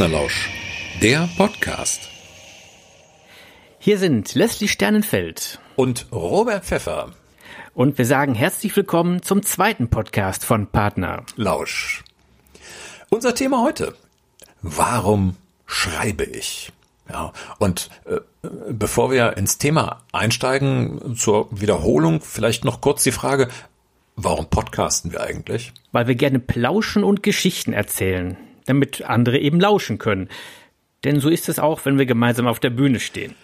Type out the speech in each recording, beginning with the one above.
Partnerlausch, der Podcast. Hier sind Leslie Sternenfeld und Robert Pfeffer. Und wir sagen herzlich willkommen zum zweiten Podcast von Partner Lausch. Unser Thema heute. Warum schreibe ich? Ja, und äh, bevor wir ins Thema einsteigen, zur Wiederholung vielleicht noch kurz die Frage, warum podcasten wir eigentlich? Weil wir gerne plauschen und Geschichten erzählen, damit andere eben lauschen können. Denn so ist es auch, wenn wir gemeinsam auf der Bühne stehen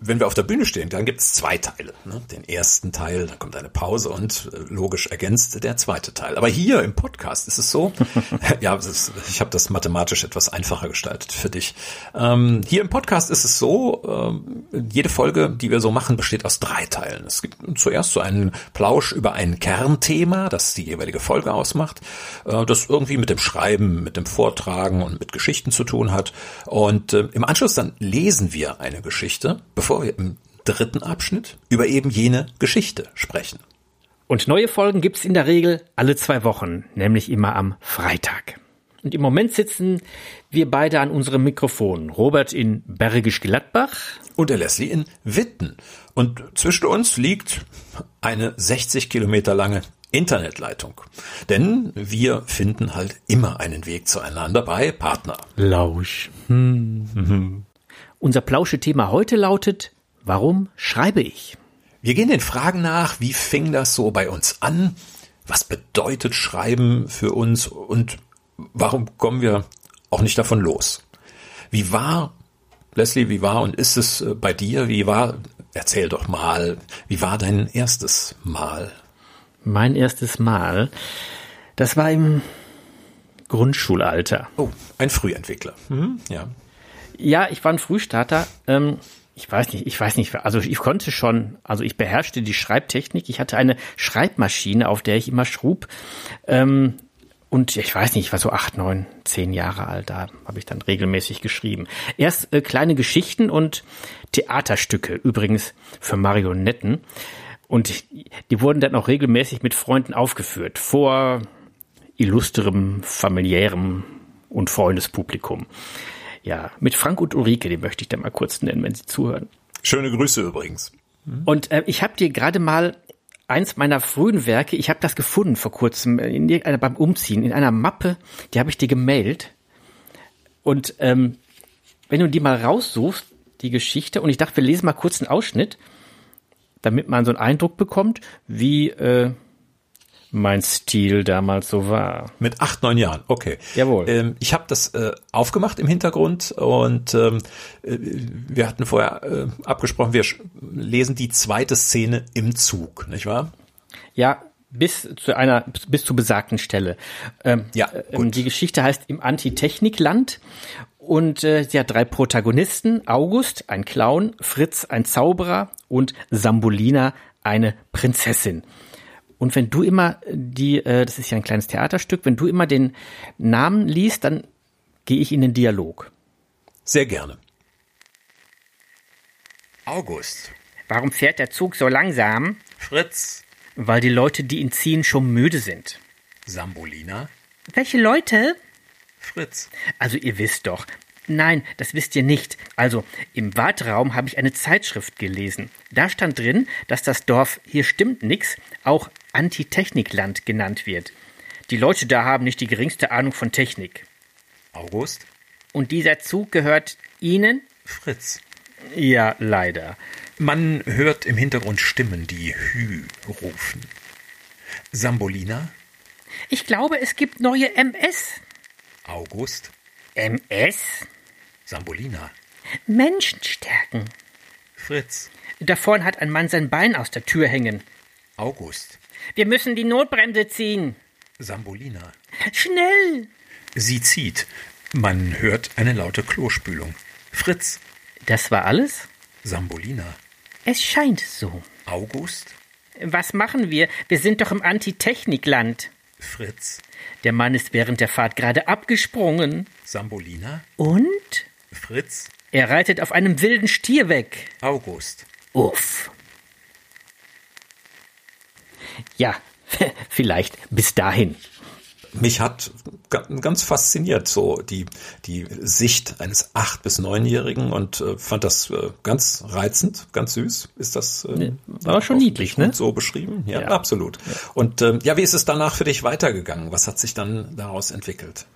wenn wir auf der Bühne stehen, dann gibt es zwei Teile. Ne? Den ersten Teil, dann kommt eine Pause und äh, logisch ergänzt der zweite Teil. Aber hier im Podcast ist es so, ja, ist, ich habe das mathematisch etwas einfacher gestaltet für dich. Ähm, hier im Podcast ist es so, ähm, jede Folge, die wir so machen, besteht aus drei Teilen. Es gibt zuerst so einen Plausch über ein Kernthema, das die jeweilige Folge ausmacht, äh, das irgendwie mit dem Schreiben, mit dem Vortragen und mit Geschichten zu tun hat. Und äh, im Anschluss dann lesen wir eine Geschichte, bevor wir im dritten Abschnitt über eben jene Geschichte sprechen. Und neue Folgen gibt's in der Regel alle zwei Wochen, nämlich immer am Freitag. Und im Moment sitzen wir beide an unserem Mikrofon. Robert in Bergisch Gladbach. Und der Leslie in Witten. Und zwischen uns liegt eine 60 Kilometer lange Internetleitung. Denn wir finden halt immer einen Weg zueinander bei Partner. Lausch. Hm. Unser Plauschethema heute lautet, warum schreibe ich? Wir gehen den Fragen nach, wie fing das so bei uns an? Was bedeutet Schreiben für uns und warum kommen wir auch nicht davon los? Wie war, Leslie, wie war und ist es äh, bei dir? Wie war, erzähl doch mal, wie war dein erstes Mal? Mein erstes Mal, das war im Grundschulalter. Oh, ein Frühentwickler. Mhm, ja. Ja, ich war ein Frühstarter. Ähm, ich weiß nicht, ich weiß nicht, also ich konnte schon, also ich beherrschte die Schreibtechnik. Ich hatte eine Schreibmaschine, auf der ich immer schrub. Ähm, und ich weiß nicht, ich war so acht, neun, zehn Jahre alt, da habe ich dann regelmäßig geschrieben. Erst äh, kleine Geschichten und Theaterstücke, übrigens für Marionetten. Und die wurden dann auch regelmäßig mit Freunden aufgeführt, vor illustrem, familiärem und Freundespublikum. Ja, mit Frank und Ulrike, die möchte ich da mal kurz nennen, wenn Sie zuhören. Schöne Grüße übrigens. Und äh, ich habe dir gerade mal eins meiner frühen Werke, ich habe das gefunden vor kurzem in irgendeiner, beim Umziehen in einer Mappe, die habe ich dir gemeldet. Und ähm, wenn du die mal raussuchst, die Geschichte, und ich dachte, wir lesen mal kurz einen Ausschnitt, damit man so einen Eindruck bekommt, wie äh, mein Stil damals so war. Mit acht, neun Jahren, okay. Jawohl. Ähm, ich habe das äh, aufgemacht im Hintergrund und ähm, äh, wir hatten vorher äh, abgesprochen, wir lesen die zweite Szene im Zug, nicht wahr? Ja, bis zu einer, bis zur besagten Stelle. Ähm, ja, äh, gut. Die Geschichte heißt im Antitechnikland und äh, sie hat drei Protagonisten, August, ein Clown, Fritz, ein Zauberer und Sambolina, eine Prinzessin. Und wenn du immer die, äh, das ist ja ein kleines Theaterstück, wenn du immer den Namen liest, dann gehe ich in den Dialog. Sehr gerne. August. Warum fährt der Zug so langsam? Fritz. Weil die Leute, die ihn ziehen, schon müde sind. Sambolina. Welche Leute? Fritz. Also ihr wisst doch, Nein, das wisst ihr nicht. Also, im Warteraum habe ich eine Zeitschrift gelesen. Da stand drin, dass das Dorf Hier stimmt nix auch Antitechnikland genannt wird. Die Leute da haben nicht die geringste Ahnung von Technik. August? Und dieser Zug gehört Ihnen? Fritz. Ja, leider. Man hört im Hintergrund Stimmen, die Hü rufen. Sambolina? Ich glaube, es gibt neue MS. August? MS? Sambolina. Menschen stärken. Fritz. Da vorn hat ein Mann sein Bein aus der Tür hängen. August. Wir müssen die Notbremse ziehen. Sambolina. Schnell! Sie zieht. Man hört eine laute Klospülung. Fritz. Das war alles? Sambolina. Es scheint so. August. Was machen wir? Wir sind doch im Antitechnikland. Fritz. Der Mann ist während der Fahrt gerade abgesprungen. Sambolina. Und? Fritz. Er reitet auf einem wilden Stier weg. August. Uff. Ja, vielleicht bis dahin. Mich hat ganz fasziniert, so die, die Sicht eines acht- bis neunjährigen und äh, fand das äh, ganz reizend, ganz süß. Ist das äh, war schon niedlich, ne? So beschrieben? Ja, ja. absolut. Ja. Und äh, ja, wie ist es danach für dich weitergegangen? Was hat sich dann daraus entwickelt?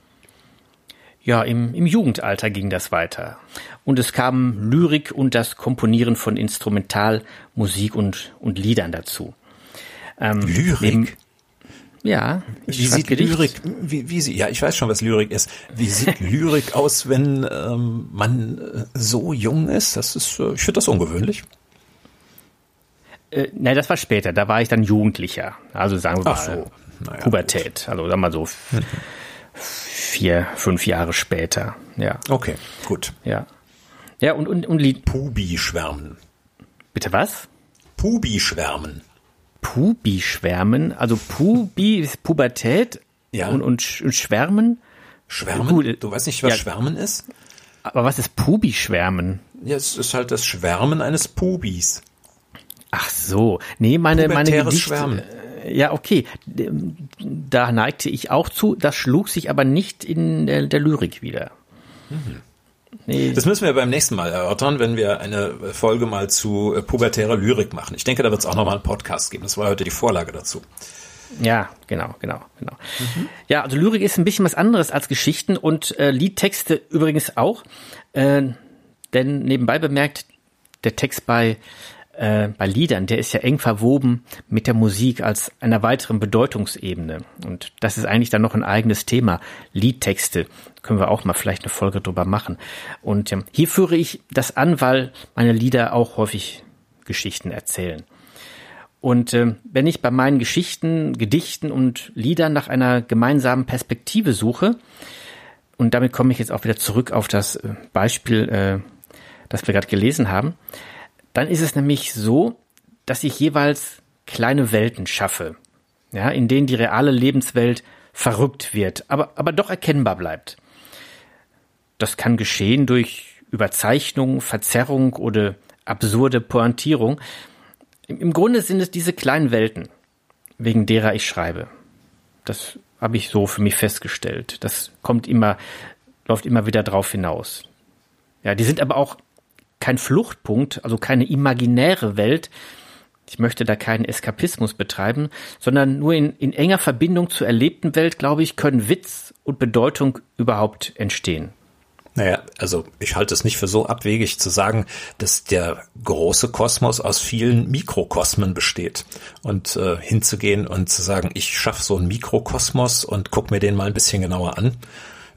Ja, im, im Jugendalter ging das weiter. Und es kam Lyrik und das Komponieren von Instrumentalmusik und, und Liedern dazu. Ähm, Lyrik? Neben, ja. Wie sieht Gedicht. Lyrik, wie, wie sie, ja, ich weiß schon, was Lyrik ist. Wie sieht Lyrik aus, wenn ähm, man äh, so jung ist? Das ist, äh, ich finde das ungewöhnlich. Äh, nein, das war später. Da war ich dann Jugendlicher. Also sagen wir mal so. naja, Pubertät. Gut. Also sagen wir mal so mhm. vier, fünf Jahre später. Ja. Okay, gut. Ja. Ja, und, und, und Lied. Pubi-Schwärmen. Bitte was? Pubi-Schwärmen. Pubi-Schwärmen, also Pubi ist Pubertät ja. und, und, und Schwärmen. Schwärmen? Gut, du weißt nicht, was ja. Schwärmen ist? Aber was ist Pubi-Schwärmen? Ja, es ist halt das Schwärmen eines Pubis. Ach so. Nee, meine, meine Gedichte, Schwärmen. Äh, ja, okay. Da neigte ich auch zu. Das schlug sich aber nicht in der, der Lyrik wieder. Mhm. Nee. Das müssen wir beim nächsten Mal erörtern, wenn wir eine Folge mal zu äh, pubertärer Lyrik machen. Ich denke, da wird es auch nochmal einen Podcast geben. Das war heute die Vorlage dazu. Ja, genau, genau, genau. Mhm. Ja, also Lyrik ist ein bisschen was anderes als Geschichten und äh, Liedtexte übrigens auch. Äh, denn nebenbei bemerkt, der Text bei äh, bei Liedern, der ist ja eng verwoben mit der Musik als einer weiteren Bedeutungsebene. Und das ist eigentlich dann noch ein eigenes Thema. Liedtexte können wir auch mal vielleicht eine Folge drüber machen. Und ähm, hier führe ich das an, weil meine Lieder auch häufig Geschichten erzählen. Und äh, wenn ich bei meinen Geschichten, Gedichten und Liedern nach einer gemeinsamen Perspektive suche, und damit komme ich jetzt auch wieder zurück auf das äh, Beispiel, äh, das wir gerade gelesen haben, dann ist es nämlich so, dass ich jeweils kleine Welten schaffe, ja, in denen die reale Lebenswelt verrückt wird, aber, aber doch erkennbar bleibt. Das kann geschehen durch Überzeichnung, Verzerrung oder absurde Pointierung. Im Grunde sind es diese kleinen Welten, wegen derer ich schreibe. Das habe ich so für mich festgestellt. Das kommt immer, läuft immer wieder drauf hinaus. Ja, die sind aber auch kein Fluchtpunkt, also keine imaginäre Welt. Ich möchte da keinen Eskapismus betreiben, sondern nur in, in enger Verbindung zur erlebten Welt, glaube ich, können Witz und Bedeutung überhaupt entstehen. Naja, also ich halte es nicht für so abwegig zu sagen, dass der große Kosmos aus vielen Mikrokosmen besteht. Und äh, hinzugehen und zu sagen, ich schaffe so einen Mikrokosmos und guck mir den mal ein bisschen genauer an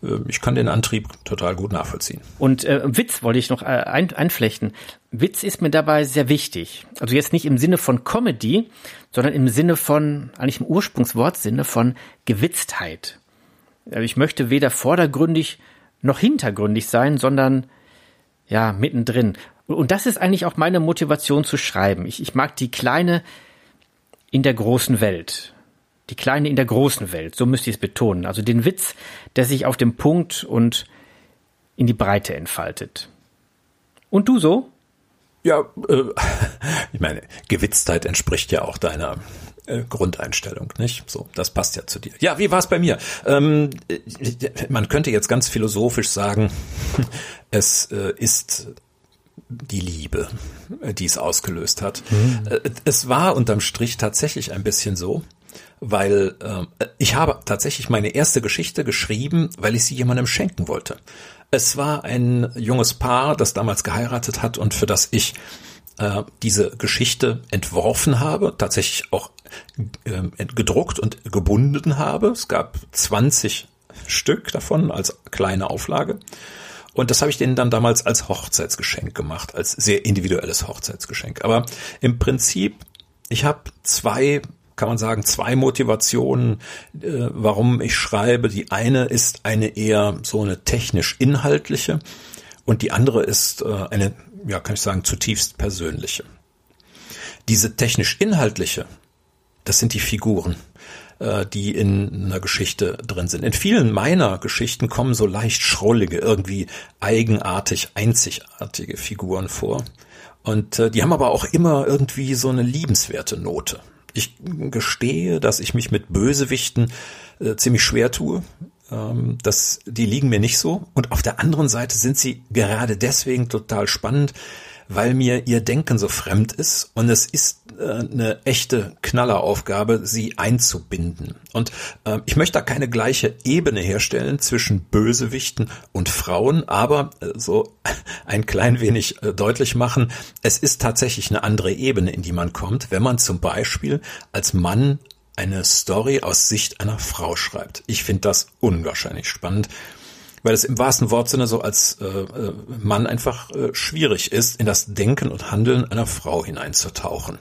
äh, ich kann den Antrieb total gut nachvollziehen. Und äh, Witz wollte ich noch äh, ein, einflechten. Witz ist mir dabei sehr wichtig. Also jetzt nicht im Sinne von Comedy, sondern im Sinne von, eigentlich im Ursprungswortsinne von Gewitztheit. Also ich möchte weder vordergründig noch hintergründig sein, sondern ja, mittendrin. Und das ist eigentlich auch meine Motivation zu schreiben. Ich, ich mag die kleine in der großen Welt die kleine in der großen Welt, so müsste ich es betonen. Also den Witz, der sich auf dem Punkt und in die Breite entfaltet. Und du so? Ja, äh, ich meine, Gewitztheit entspricht ja auch deiner äh, Grundeinstellung, nicht? So, das passt ja zu dir. Ja, wie war es bei mir? Ähm, man könnte jetzt ganz philosophisch sagen, es äh, ist die Liebe, die es ausgelöst hat. Mhm. Es war unterm Strich tatsächlich ein bisschen so, weil äh, ich habe tatsächlich meine erste Geschichte geschrieben, weil ich sie jemandem schenken wollte. Es war ein junges Paar, das damals geheiratet hat und für das ich äh, diese Geschichte entworfen habe, tatsächlich auch äh, gedruckt und gebunden habe. Es gab 20 Stück davon als kleine Auflage. Und das habe ich denen dann damals als Hochzeitsgeschenk gemacht, als sehr individuelles Hochzeitsgeschenk. Aber im Prinzip, ich habe zwei kann man sagen, zwei Motivationen, äh, warum ich schreibe. Die eine ist eine eher so eine technisch-inhaltliche und die andere ist äh, eine, ja, kann ich sagen, zutiefst persönliche. Diese technisch-inhaltliche, das sind die Figuren äh, die in einer Geschichte drin sind. In vielen meiner Geschichten kommen so leicht schrullige, irgendwie eigenartig, einzigartige Figuren vor. Und äh, die haben aber auch immer irgendwie so eine liebenswerte Note. Ich gestehe, dass ich mich mit Bösewichten äh, ziemlich schwer tue. Ähm, das, die liegen mir nicht so. Und auf der anderen Seite sind sie gerade deswegen total spannend, weil mir ihr Denken so fremd ist und es ist äh, eine echte Knalleraufgabe, sie einzubinden. Und äh, ich möchte da keine gleiche Ebene herstellen zwischen Bösewichten und Frauen, aber äh, so ein klein wenig äh, deutlich machen, es ist tatsächlich eine andere Ebene, in die man kommt, wenn man zum Beispiel als Mann eine Story aus Sicht einer Frau schreibt. Ich finde das unwahrscheinlich spannend weil es im wahrsten Wortsinne so als äh, äh, Mann einfach äh, schwierig ist, in das Denken und Handeln einer Frau hineinzutauchen.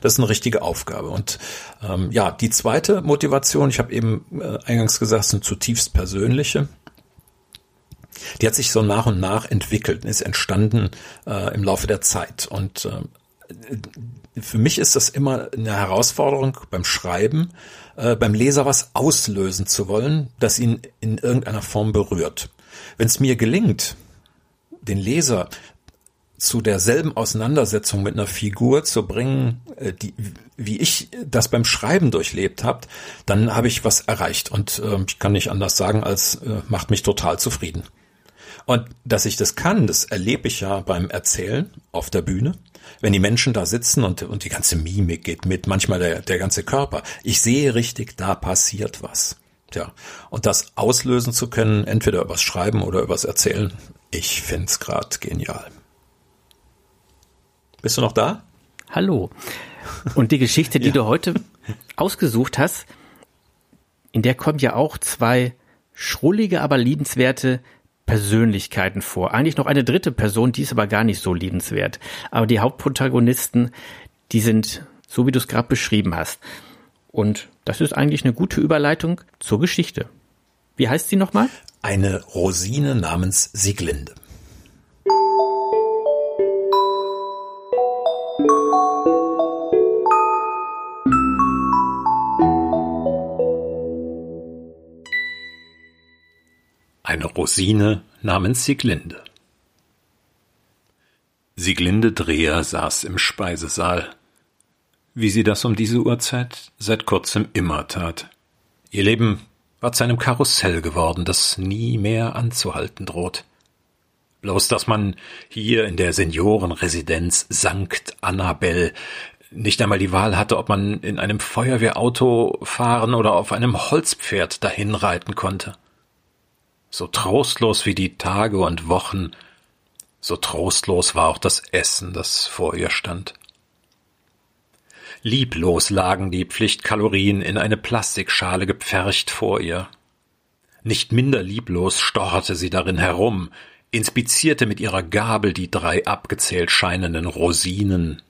Das ist eine richtige Aufgabe. Und ähm, ja, die zweite Motivation, ich habe eben äh, eingangs gesagt, sind zutiefst persönliche. Die hat sich so nach und nach entwickelt, ist entstanden äh, im Laufe der Zeit. Und äh, für mich ist das immer eine Herausforderung beim Schreiben, äh, beim Leser was auslösen zu wollen, das ihn in irgendeiner Form berührt. Wenn es mir gelingt, den Leser zu derselben Auseinandersetzung mit einer Figur zu bringen, äh, die, wie ich das beim Schreiben durchlebt habe, dann habe ich was erreicht. Und äh, ich kann nicht anders sagen, als äh, macht mich total zufrieden. Und dass ich das kann, das erlebe ich ja beim Erzählen auf der Bühne wenn die Menschen da sitzen und, und die ganze Mimik geht mit, manchmal der, der ganze Körper. Ich sehe richtig, da passiert was. Tja, und das auslösen zu können, entweder übers Schreiben oder übers Erzählen, ich find's grad genial. Bist du noch da? Hallo. Und die Geschichte, die ja. du heute ausgesucht hast, in der kommen ja auch zwei schrullige, aber liebenswerte Persönlichkeiten vor. Eigentlich noch eine dritte Person, die ist aber gar nicht so liebenswert. Aber die Hauptprotagonisten, die sind so, wie du es gerade beschrieben hast. Und das ist eigentlich eine gute Überleitung zur Geschichte. Wie heißt sie nochmal? Eine Rosine namens Sieglinde. Eine Rosine namens Sieglinde. Sieglinde Dreher saß im Speisesaal, wie sie das um diese Uhrzeit seit kurzem immer tat. Ihr Leben war zu einem Karussell geworden, das nie mehr anzuhalten droht. Bloß, dass man hier in der Seniorenresidenz Sankt Annabel nicht einmal die Wahl hatte, ob man in einem Feuerwehrauto fahren oder auf einem Holzpferd dahin reiten konnte. So trostlos wie die Tage und Wochen, so trostlos war auch das Essen, das vor ihr stand. Lieblos lagen die Pflichtkalorien in eine Plastikschale gepfercht vor ihr. Nicht minder lieblos stocherte sie darin herum, inspizierte mit ihrer Gabel die drei abgezählt scheinenden Rosinen,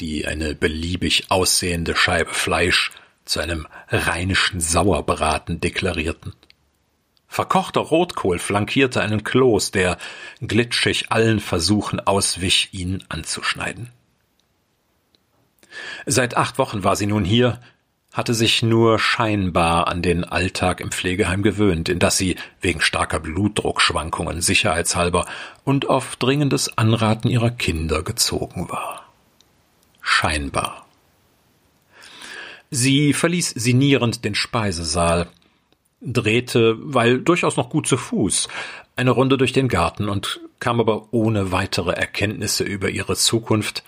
die eine beliebig aussehende Scheibe Fleisch zu einem rheinischen Sauerbraten deklarierten. Verkochter Rotkohl flankierte einen Kloß, der glitschig allen Versuchen auswich, ihn anzuschneiden. Seit acht Wochen war sie nun hier, hatte sich nur scheinbar an den Alltag im Pflegeheim gewöhnt, in das sie wegen starker Blutdruckschwankungen sicherheitshalber und auf dringendes Anraten ihrer Kinder gezogen war. Scheinbar. Sie verließ sinnierend den Speisesaal, drehte, weil durchaus noch gut zu Fuß, eine Runde durch den Garten und kam aber ohne weitere Erkenntnisse über ihre Zukunft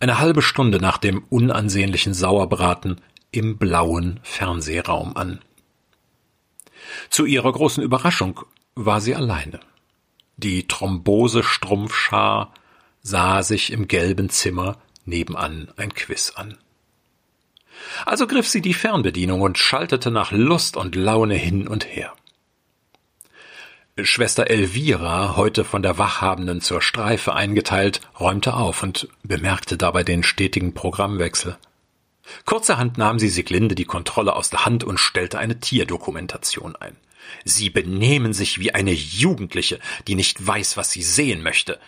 eine halbe Stunde nach dem unansehnlichen Sauerbraten im blauen Fernsehraum an. Zu ihrer großen Überraschung war sie alleine. Die Thrombose-Strumpfschar sah sich im gelben Zimmer nebenan ein Quiz an. Also griff sie die Fernbedienung und schaltete nach Lust und Laune hin und her. Schwester Elvira, heute von der Wachhabenden zur Streife eingeteilt, räumte auf und bemerkte dabei den stetigen Programmwechsel. Kurzerhand nahm sie Siglinde die Kontrolle aus der Hand und stellte eine Tierdokumentation ein. Sie benehmen sich wie eine Jugendliche, die nicht weiß, was sie sehen möchte.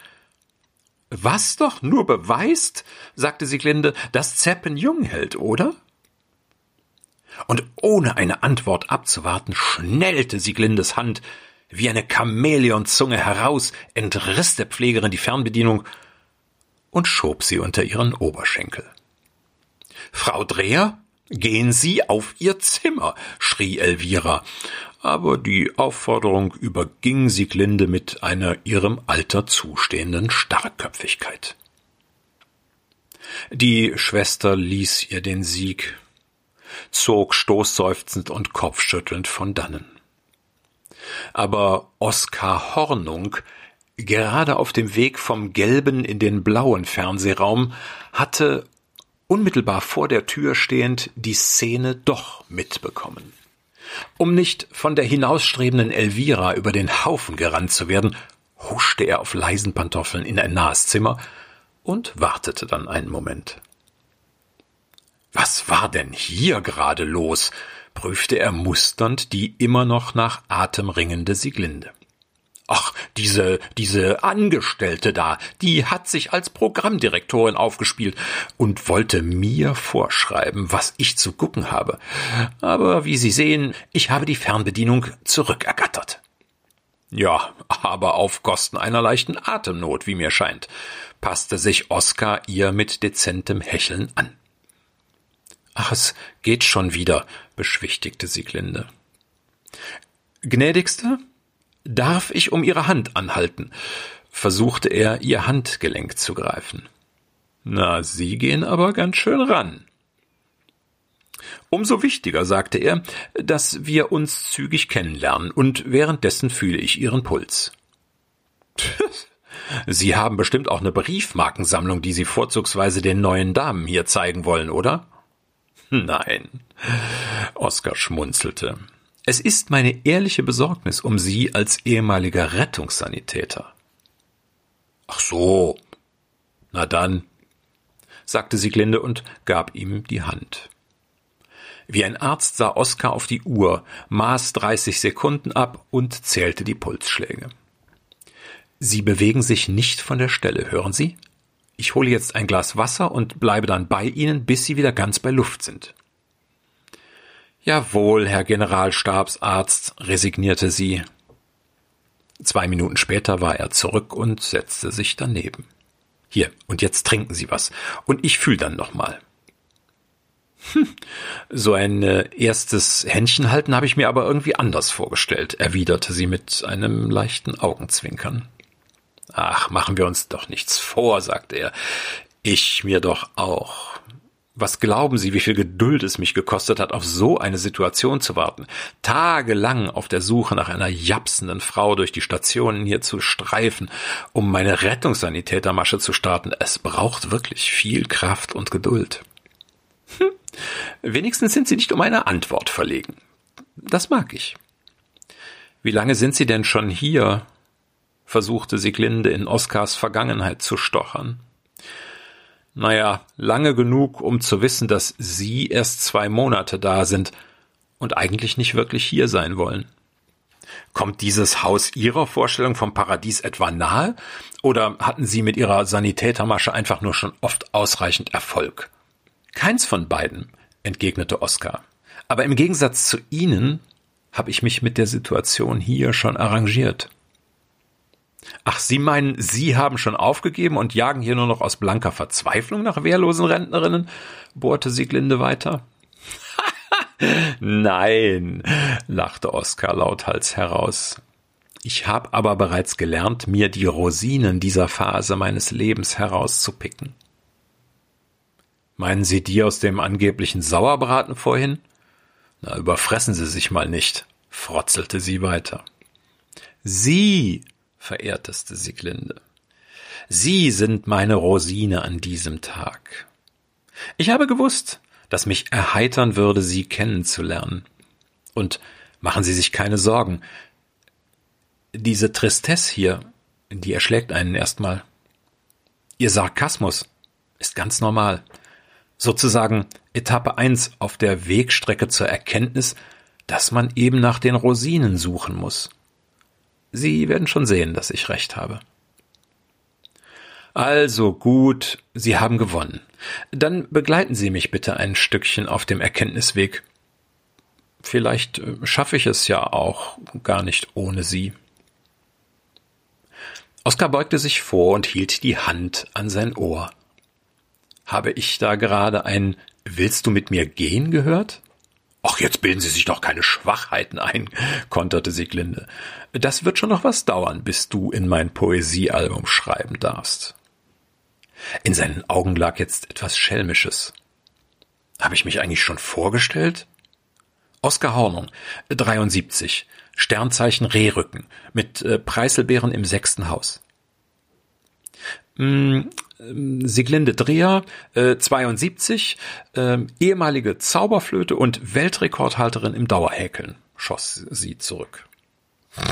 Was doch nur beweist, sagte Sieglinde, dass Zeppen jung hält, oder? Und ohne eine Antwort abzuwarten, schnellte Sieglindes Hand wie eine Chamäleonzunge heraus, entriss der Pflegerin die Fernbedienung und schob sie unter ihren Oberschenkel. Frau Dreher, gehen Sie auf Ihr Zimmer, schrie Elvira, aber die Aufforderung überging Sieglinde mit einer ihrem Alter zustehenden Starrköpfigkeit. Die Schwester ließ ihr den Sieg, zog stoßseufzend und kopfschüttelnd von dannen. Aber Oskar Hornung, gerade auf dem Weg vom gelben in den blauen Fernsehraum, hatte unmittelbar vor der Tür stehend die Szene doch mitbekommen. Um nicht von der hinausstrebenden Elvira über den Haufen gerannt zu werden, huschte er auf leisen Pantoffeln in ein nahes Zimmer und wartete dann einen Moment. Was war denn hier gerade los? prüfte er musternd die immer noch nach Atem ringende Sieglinde. Ach, diese, diese Angestellte da, die hat sich als Programmdirektorin aufgespielt und wollte mir vorschreiben, was ich zu gucken habe. Aber wie Sie sehen, ich habe die Fernbedienung zurückergattert. Ja, aber auf Kosten einer leichten Atemnot, wie mir scheint, passte sich Oskar ihr mit dezentem Hecheln an. Ach, es geht schon wieder, beschwichtigte Sieglinde. Gnädigste, Darf ich um Ihre Hand anhalten? versuchte er, ihr Handgelenk zu greifen. Na, Sie gehen aber ganz schön ran. Umso wichtiger, sagte er, dass wir uns zügig kennenlernen, und währenddessen fühle ich Ihren Puls. Sie haben bestimmt auch eine Briefmarkensammlung, die Sie vorzugsweise den neuen Damen hier zeigen wollen, oder? Nein. Oskar schmunzelte. Es ist meine ehrliche Besorgnis um Sie als ehemaliger Rettungssanitäter. Ach so. Na dann, sagte Sieglinde und gab ihm die Hand. Wie ein Arzt sah Oskar auf die Uhr, maß 30 Sekunden ab und zählte die Pulsschläge. Sie bewegen sich nicht von der Stelle, hören Sie? Ich hole jetzt ein Glas Wasser und bleibe dann bei Ihnen, bis Sie wieder ganz bei Luft sind. Jawohl, Herr Generalstabsarzt, resignierte sie. Zwei Minuten später war er zurück und setzte sich daneben. Hier, und jetzt trinken Sie was, und ich fühl dann nochmal. Hm, so ein äh, erstes Händchen halten habe ich mir aber irgendwie anders vorgestellt, erwiderte sie mit einem leichten Augenzwinkern. Ach, machen wir uns doch nichts vor, sagte er. Ich mir doch auch. Was glauben Sie, wie viel Geduld es mich gekostet hat, auf so eine Situation zu warten? Tagelang auf der Suche nach einer japsenden Frau durch die Stationen hier zu streifen, um meine Rettungssanitätermasche zu starten. Es braucht wirklich viel Kraft und Geduld. Hm. Wenigstens sind Sie nicht um eine Antwort verlegen. Das mag ich. Wie lange sind Sie denn schon hier? Versuchte Sieglinde in Oskars Vergangenheit zu stochern. Naja, lange genug, um zu wissen, dass Sie erst zwei Monate da sind und eigentlich nicht wirklich hier sein wollen. Kommt dieses Haus Ihrer Vorstellung vom Paradies etwa nahe? Oder hatten Sie mit Ihrer Sanitätermasche einfach nur schon oft ausreichend Erfolg? Keins von beiden, entgegnete Oskar. Aber im Gegensatz zu Ihnen habe ich mich mit der Situation hier schon arrangiert. Ach, Sie meinen, Sie haben schon aufgegeben und jagen hier nur noch aus blanker Verzweiflung nach wehrlosen Rentnerinnen? bohrte Sieglinde weiter. Nein, lachte Oskar lauthals heraus. Ich habe aber bereits gelernt, mir die Rosinen dieser Phase meines Lebens herauszupicken. Meinen Sie die aus dem angeblichen Sauerbraten vorhin? Na, überfressen Sie sich mal nicht, frotzelte sie weiter. Sie verehrteste Sieglinde. Sie sind meine Rosine an diesem Tag. Ich habe gewusst, dass mich erheitern würde, Sie kennenzulernen. Und machen Sie sich keine Sorgen. Diese Tristesse hier, die erschlägt einen erstmal. Ihr Sarkasmus ist ganz normal. Sozusagen Etappe eins auf der Wegstrecke zur Erkenntnis, dass man eben nach den Rosinen suchen muss. Sie werden schon sehen, dass ich recht habe. Also gut, Sie haben gewonnen. Dann begleiten Sie mich bitte ein Stückchen auf dem Erkenntnisweg. Vielleicht äh, schaffe ich es ja auch gar nicht ohne Sie. Oskar beugte sich vor und hielt die Hand an sein Ohr. Habe ich da gerade ein Willst du mit mir gehen gehört? Ach, jetzt bilden Sie sich doch keine Schwachheiten ein, konterte Sieglinde. Das wird schon noch was dauern, bis du in mein Poesiealbum schreiben darfst. In seinen Augen lag jetzt etwas Schelmisches. Habe ich mich eigentlich schon vorgestellt? Oskar Hornung, 73, Sternzeichen Rehrücken, mit äh, Preiselbeeren im sechsten Haus. Ähm, Sieglinde Dreher, äh, 72, äh, ehemalige Zauberflöte und Weltrekordhalterin im Dauerhäkeln, schoss sie zurück.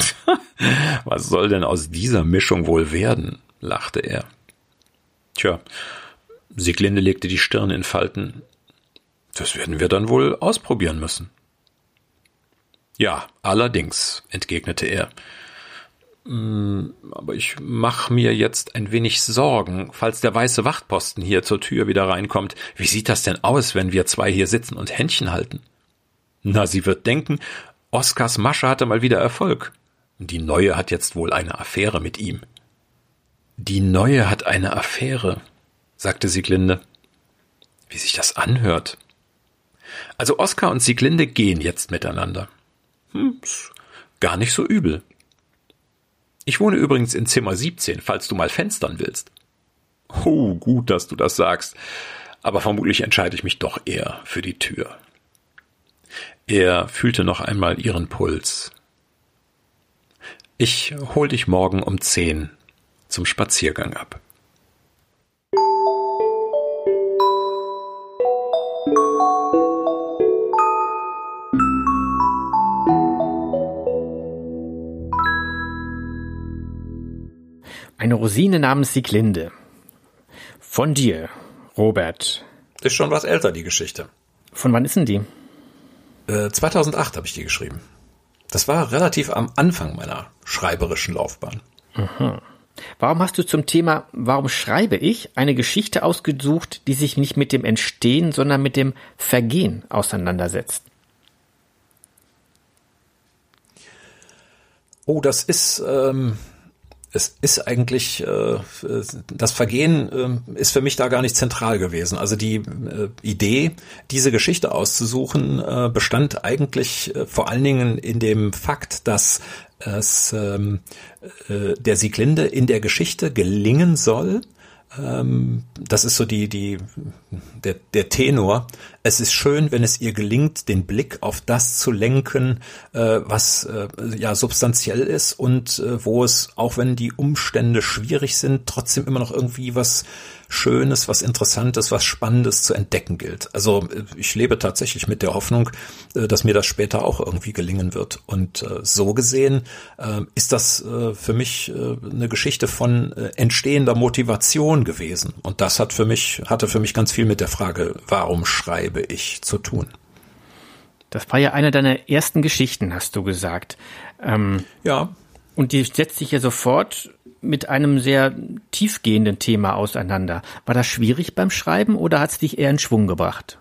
Was soll denn aus dieser Mischung wohl werden? lachte er. Tja, Sieglinde legte die Stirn in Falten. Das werden wir dann wohl ausprobieren müssen. Ja, allerdings, entgegnete er. Mm, aber ich mach mir jetzt ein wenig Sorgen, falls der weiße Wachtposten hier zur Tür wieder reinkommt. Wie sieht das denn aus, wenn wir zwei hier sitzen und Händchen halten? Na, sie wird denken, Oskars Masche hatte mal wieder Erfolg. Die Neue hat jetzt wohl eine Affäre mit ihm. Die Neue hat eine Affäre, sagte Sieglinde. Wie sich das anhört. Also Oskar und Sieglinde gehen jetzt miteinander. Hm, gar nicht so übel. Ich wohne übrigens in Zimmer 17, falls du mal fenstern willst. Oh, gut, dass du das sagst. Aber vermutlich entscheide ich mich doch eher für die Tür. Er fühlte noch einmal ihren Puls. Ich hol dich morgen um zehn zum Spaziergang ab. Eine Rosine namens Sieglinde. Von dir, Robert. Ist schon was älter, die Geschichte. Von wann ist denn die? Äh, 2008 habe ich die geschrieben. Das war relativ am Anfang meiner schreiberischen Laufbahn. Mhm. Warum hast du zum Thema Warum schreibe ich eine Geschichte ausgesucht, die sich nicht mit dem Entstehen, sondern mit dem Vergehen auseinandersetzt? Oh, das ist ähm, es ist eigentlich äh, das Vergehen äh, ist für mich da gar nicht zentral gewesen. Also die äh, Idee, diese Geschichte auszusuchen, äh, bestand eigentlich äh, vor allen Dingen in dem Fakt, dass es ähm, äh, der Sieglinde in der Geschichte gelingen soll, das ist so die, die, der, der Tenor. Es ist schön, wenn es ihr gelingt, den Blick auf das zu lenken, äh, was äh, ja substanziell ist und äh, wo es, auch wenn die Umstände schwierig sind, trotzdem immer noch irgendwie was Schönes, was Interessantes, was Spannendes zu entdecken gilt. Also äh, ich lebe tatsächlich mit der Hoffnung, äh, dass mir das später auch irgendwie gelingen wird. Und äh, so gesehen ist das für mich eine Geschichte von entstehender Motivation gewesen. Und das hat für mich, hatte für mich ganz viel mit der Frage, warum schreibe ich zu tun. Das war ja eine deiner ersten Geschichten, hast du gesagt. Ähm, ja. Und die setzt sich ja sofort mit einem sehr tiefgehenden Thema auseinander. War das schwierig beim Schreiben oder hat es dich eher in Schwung gebracht?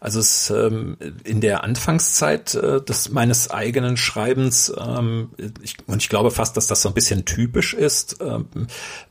Also es ähm, in der Anfangszeit äh, des meines eigenen Schreibens ähm, ich, und ich glaube fast, dass das so ein bisschen typisch ist, ähm,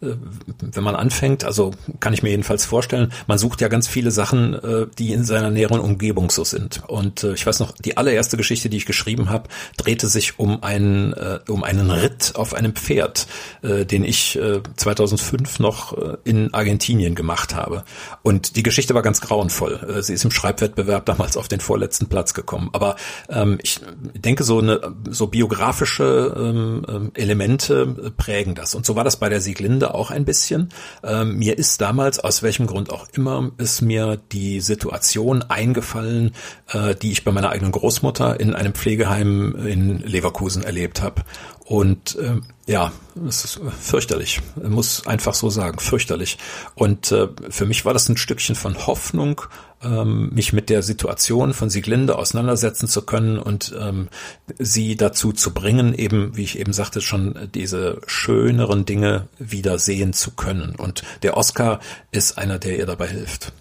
äh, wenn man anfängt. Also kann ich mir jedenfalls vorstellen, man sucht ja ganz viele Sachen, äh, die in seiner näheren Umgebung so sind. Und äh, ich weiß noch, die allererste Geschichte, die ich geschrieben habe, drehte sich um einen äh, um einen Ritt auf einem Pferd, äh, den ich äh, 2005 noch äh, in Argentinien gemacht habe. Und die Geschichte war ganz grauenvoll. Äh, sie ist im Schreibwettbewerb Wettbewerb damals auf den vorletzten Platz gekommen. Aber ähm, ich denke, so eine so biografische ähm, ähm, Elemente prägen das. Und so war das bei der Sieglinde auch ein bisschen. Ähm, mir ist damals, aus welchem Grund auch immer, ist mir die Situation eingefallen, äh, die ich bei meiner eigenen Großmutter in einem Pflegeheim in Leverkusen erlebt habe. Und äh, ja, es ist fürchterlich. Ich muss einfach so sagen, fürchterlich. Und äh, für mich war das ein Stückchen von Hoffnung, ähm, mich mit der Situation von Sieglinde auseinandersetzen zu können und ähm, sie dazu zu bringen, eben, wie ich eben sagte, schon diese schöneren Dinge wieder sehen zu können. Und der Oscar ist einer, der ihr dabei hilft.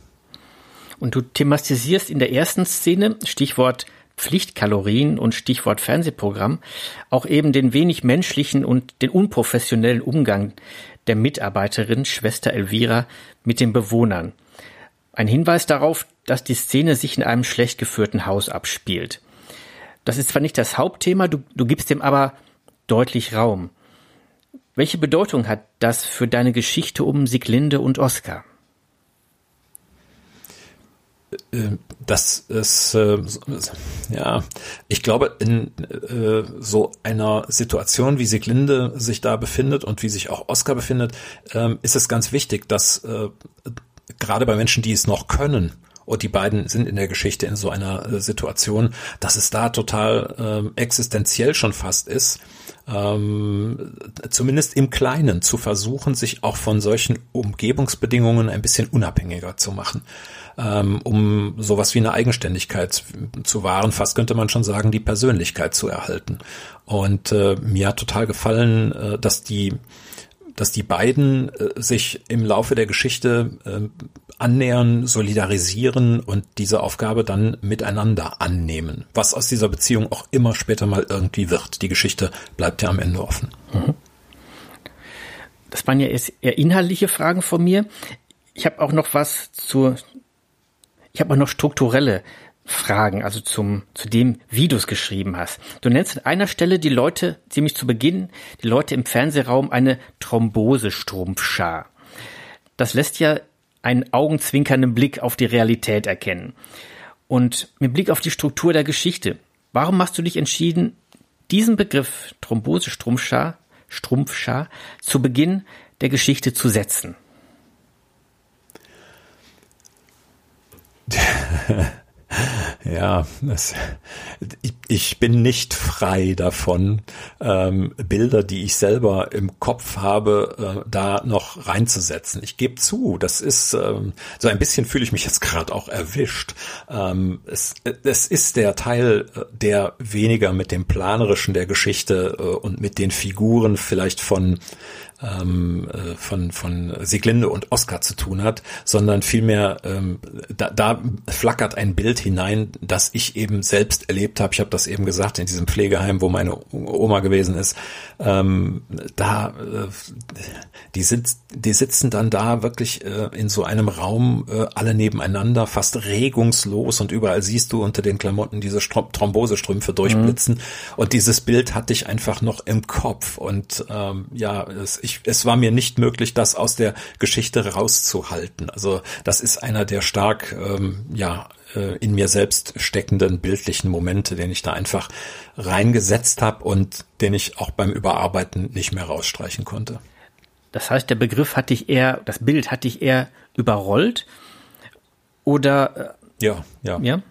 Und du thematisierst in der ersten Szene, Stichwort Pflichtkalorien und Stichwort Fernsehprogramm auch eben den wenig menschlichen und den unprofessionellen Umgang der Mitarbeiterin Schwester Elvira mit den Bewohnern. ein Hinweis darauf, dass die Szene sich in einem schlecht geführten Haus abspielt. Das ist zwar nicht das Hauptthema, du, du gibst dem aber deutlich Raum. Welche Bedeutung hat das für deine Geschichte um Sieglinde und Oskar? Das ist, äh, ja, ich glaube, in äh, so einer Situation, wie Sieglinde sich da befindet und wie sich auch Oskar befindet, äh, ist es ganz wichtig, dass äh, gerade bei Menschen, die es noch können, und die beiden sind in der Geschichte in so einer äh, Situation, dass es da total äh, existenziell schon fast ist, ähm, zumindest im Kleinen zu versuchen, sich auch von solchen Umgebungsbedingungen ein bisschen unabhängiger zu machen ähm, um sowas wie eine Eigenständigkeit zu wahren. Fast könnte man schon sagen, die Persönlichkeit zu erhalten. Und äh, mir hat total gefallen, äh, dass die dass die beiden äh, sich im Laufe der Geschichte äh, annähern, solidarisieren und diese Aufgabe dann miteinander annehmen. Was aus dieser Beziehung auch immer später mal irgendwie wird. Die Geschichte bleibt ja am Ende offen. Mhm. Das waren ja eher inhaltliche Fragen von mir. Ich habe auch noch was zur, ich habe auch noch strukturelle Fragen, also zum, zu dem, wie du es geschrieben hast. Du nennst an einer Stelle die Leute, ziemlich zu Beginn, die Leute im Fernsehraum eine Thrombosestrumpfschar. Das lässt ja einen augenzwinkernden Blick auf die Realität erkennen. Und mit Blick auf die Struktur der Geschichte, warum hast du dich entschieden, diesen Begriff Thrombosestrumpfschar, Strumpfschar, zu Beginn der Geschichte zu setzen? Ja, ich, ich bin nicht frei davon, ähm, Bilder, die ich selber im Kopf habe, äh, da noch reinzusetzen. Ich gebe zu, das ist ähm, so ein bisschen fühle ich mich jetzt gerade auch erwischt. Ähm, es, es ist der Teil, äh, der weniger mit dem planerischen der Geschichte äh, und mit den Figuren vielleicht von ähm, äh, von, von Sieglinde und Oscar zu tun hat, sondern vielmehr ähm, da, da flackert ein Bild hinein, das ich eben selbst erlebt habe. Ich habe das eben gesagt in diesem Pflegeheim, wo meine Oma gewesen ist. Ähm, da äh, die sind, die sitzen dann da wirklich äh, in so einem Raum äh, alle nebeneinander, fast regungslos und überall siehst du unter den Klamotten diese Strom Thrombosestrümpfe durchblitzen mhm. und dieses Bild hatte ich einfach noch im Kopf und ähm, ja, es, ich, es war mir nicht möglich, das aus der Geschichte rauszuhalten. Also das ist einer der stark, ähm, ja, äh, in mir selbst steckenden bildlichen Momente, den ich da einfach reingesetzt habe und den ich auch beim Überarbeiten nicht mehr rausstreichen konnte. Das heißt, der Begriff hat dich eher, das Bild hat dich eher überrollt oder? Äh, ja, ja. Ja.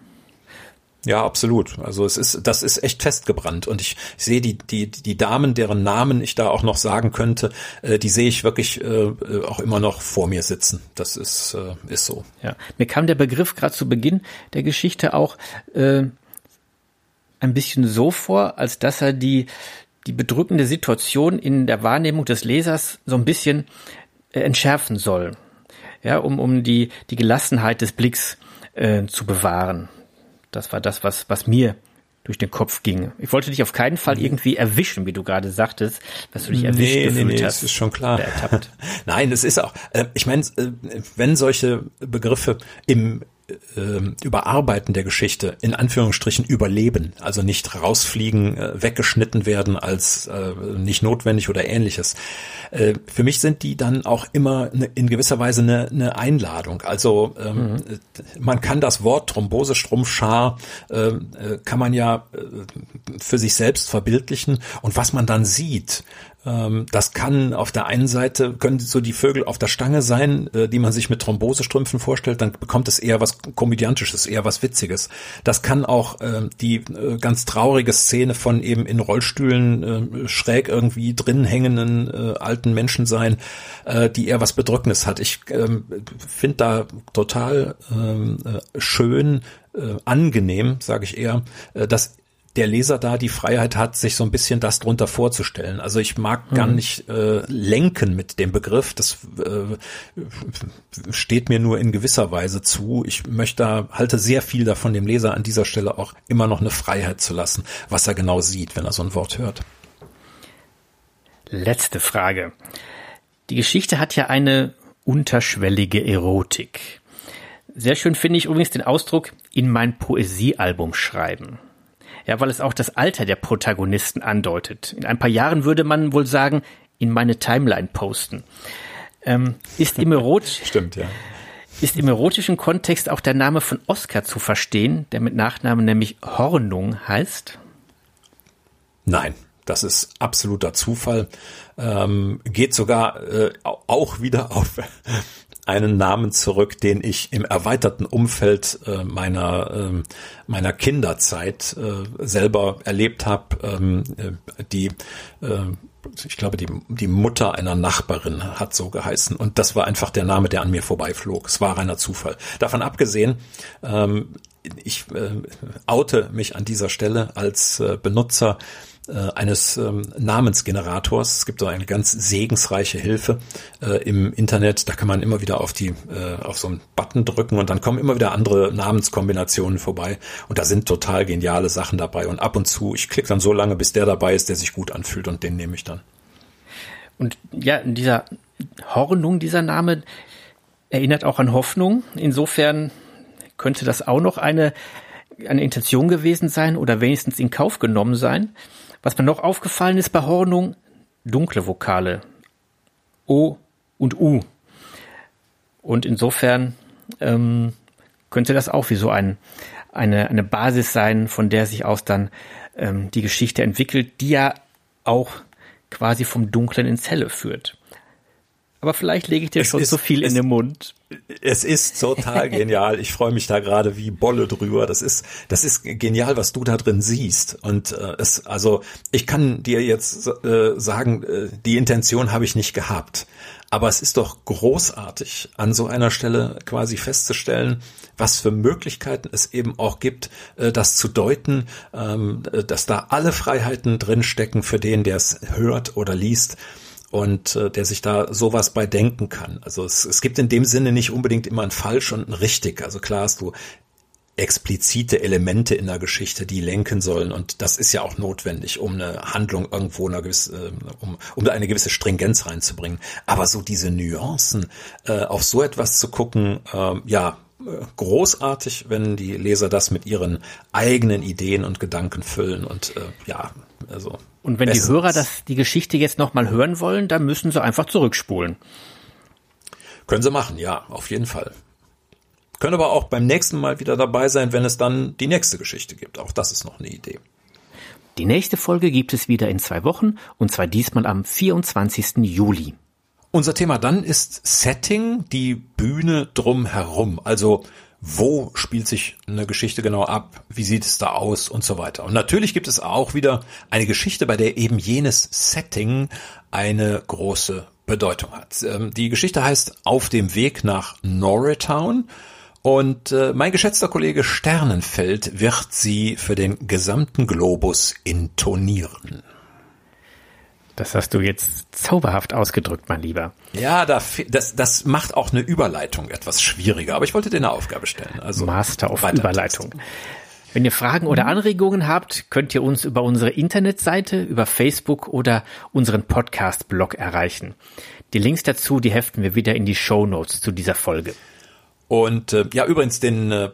Ja, absolut. Also es ist, das ist echt festgebrannt und ich, ich sehe die die die Damen, deren Namen ich da auch noch sagen könnte, äh, die sehe ich wirklich äh, auch immer noch vor mir sitzen. Das ist äh, ist so. Ja, mir kam der Begriff gerade zu Beginn der Geschichte auch äh, ein bisschen so vor, als dass er die die bedrückende Situation in der Wahrnehmung des Lesers so ein bisschen äh, entschärfen soll. Ja, um, um die, die Gelassenheit des Blicks äh, zu bewahren. Das war das, was, was mir durch den Kopf ging. Ich wollte dich auf keinen Fall irgendwie erwischen, wie du gerade sagtest, dass du dich erwischt nee, gefühlt nee, nee, hast. Das ist schon klar. Nein, das ist auch. Äh, ich meine, äh, wenn solche Begriffe im Überarbeiten der Geschichte in Anführungsstrichen überleben, also nicht rausfliegen, äh, weggeschnitten werden als äh, nicht notwendig oder ähnliches. Äh, für mich sind die dann auch immer ne, in gewisser Weise eine, eine Einladung. Also ähm, mhm. man kann das Wort Thrombosestrumpfschar äh, äh, kann man ja für sich selbst verbildlichen und was man dann sieht, ähm, das kann auf der einen Seite, können so die Vögel auf der Stange sein, äh, die man sich mit Thrombosestrümpfen vorstellt, dann bekommt es eher was Komödiantisches, eher was Witziges. Das kann auch äh, die äh, ganz traurige Szene von eben in Rollstühlen schräg irgendwie drin hängenden alten Menschen sein, die eher was Bedrückendes hat. Ich ähm, finde da total ähm, schön, angenehm, sage ich eher, dass der Leser da die Freiheit hat, sich so ein bisschen das drunter vorzustellen. Also ich mag mhm. gar nicht äh, lenken mit dem Begriff. Das äh, steht mir nur in gewisser Weise zu. Ich möchte, halte sehr viel davon, dem Leser an dieser Stelle auch immer noch eine Freiheit zu lassen, was er genau sieht, wenn er so ein Wort hört. Letzte Frage. Die Geschichte hat ja eine unterschwellige Erotik. Sehr schön finde ich übrigens den Ausdruck in mein Poesiealbum schreiben. Ja, weil es auch das Alter der Protagonisten andeutet. In ein paar Jahren würde man wohl sagen, in meine Timeline posten. Ähm, ist im Stimmt, ja. Ist im erotischen Kontext auch der Name von Oscar zu verstehen, der mit Nachnamen nämlich Hornung heißt? Nein, das ist absoluter Zufall. Ähm, geht sogar äh, auch wieder auf einen Namen zurück, den ich im erweiterten Umfeld äh, meiner äh, meiner Kinderzeit äh, selber erlebt habe. Ähm, äh, die äh, ich glaube, die, die Mutter einer Nachbarin hat so geheißen. Und das war einfach der Name, der an mir vorbeiflog. Es war reiner Zufall. Davon abgesehen, ähm, ich äh, oute mich an dieser Stelle als Benutzer äh, eines ähm, Namensgenerators. Es gibt so eine ganz segensreiche Hilfe äh, im Internet. Da kann man immer wieder auf die äh, auf so einen Button drücken und dann kommen immer wieder andere Namenskombinationen vorbei. Und da sind total geniale Sachen dabei. Und ab und zu, ich klicke dann so lange, bis der dabei ist, der sich gut anfühlt und den nehme ich dann. Und ja, dieser Hornung, dieser Name erinnert auch an Hoffnung. Insofern könnte das auch noch eine eine Intention gewesen sein oder wenigstens in Kauf genommen sein. Was mir noch aufgefallen ist bei Hornung, dunkle Vokale. O und U. Und insofern ähm, könnte das auch wie so ein, eine, eine Basis sein, von der sich aus dann ähm, die Geschichte entwickelt, die ja auch quasi vom Dunklen ins Helle führt. Aber vielleicht lege ich dir es schon ist, so viel in den Mund. Es ist total genial. Ich freue mich da gerade wie Bolle drüber. Das ist, das ist genial, was du da drin siehst. Und äh, es, also ich kann dir jetzt äh, sagen, äh, die Intention habe ich nicht gehabt. Aber es ist doch großartig, an so einer Stelle quasi festzustellen, was für Möglichkeiten es eben auch gibt, äh, das zu deuten, ähm, dass da alle Freiheiten drinstecken für den, der es hört oder liest und äh, der sich da sowas bei denken kann. Also es, es gibt in dem Sinne nicht unbedingt immer ein falsch und ein richtig. Also klar hast du explizite Elemente in der Geschichte, die lenken sollen. Und das ist ja auch notwendig, um eine Handlung irgendwo eine gewisse, äh, um, um da eine gewisse Stringenz reinzubringen. Aber so diese Nuancen, äh, auf so etwas zu gucken, äh, ja, großartig, wenn die Leser das mit ihren eigenen Ideen und Gedanken füllen und äh, ja, also und wenn Bestens. die Hörer das, die Geschichte jetzt nochmal hören wollen, dann müssen sie einfach zurückspulen. Können sie machen, ja, auf jeden Fall. Können aber auch beim nächsten Mal wieder dabei sein, wenn es dann die nächste Geschichte gibt. Auch das ist noch eine Idee. Die nächste Folge gibt es wieder in zwei Wochen und zwar diesmal am 24. Juli. Unser Thema dann ist Setting, die Bühne drumherum. Also wo spielt sich eine Geschichte genau ab, wie sieht es da aus und so weiter. Und natürlich gibt es auch wieder eine Geschichte, bei der eben jenes Setting eine große Bedeutung hat. Ähm, die Geschichte heißt Auf dem Weg nach Norristown und äh, mein geschätzter Kollege Sternenfeld wird sie für den gesamten Globus intonieren. Das hast du jetzt zauberhaft ausgedrückt, mein Lieber. Ja, das, das macht auch eine Überleitung etwas schwieriger, aber ich wollte dir eine Aufgabe stellen. Also Master auf Überleitung. Wenn ihr Fragen oder Anregungen habt, könnt ihr uns über unsere Internetseite, über Facebook oder unseren Podcast-Blog erreichen. Die Links dazu, die heften wir wieder in die Show Notes zu dieser Folge. Und äh, ja, übrigens den äh,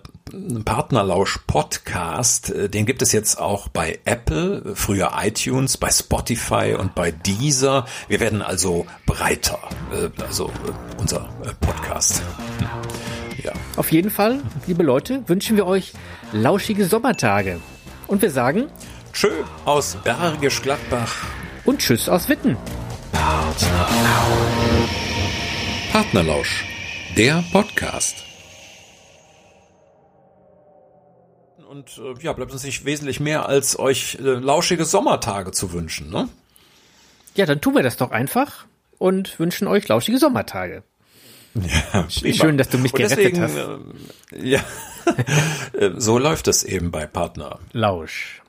Partnerlausch Podcast, äh, den gibt es jetzt auch bei Apple, früher iTunes, bei Spotify und bei Deezer. Wir werden also breiter, äh, also äh, unser äh, Podcast. Ja. Auf jeden Fall, liebe Leute, wünschen wir euch lauschige Sommertage. Und wir sagen Tschö aus Bergisch Gladbach. Und Tschüss aus Witten. Partnerlausch. Partnerlausch der Podcast. Und äh, ja, bleibt uns nicht wesentlich mehr, als euch äh, lauschige Sommertage zu wünschen, ne? Ja, dann tun wir das doch einfach und wünschen euch lauschige Sommertage. Ja, Schön, dass du mich gerettet deswegen, hast. Äh, ja, so läuft es eben bei Partner. Lausch.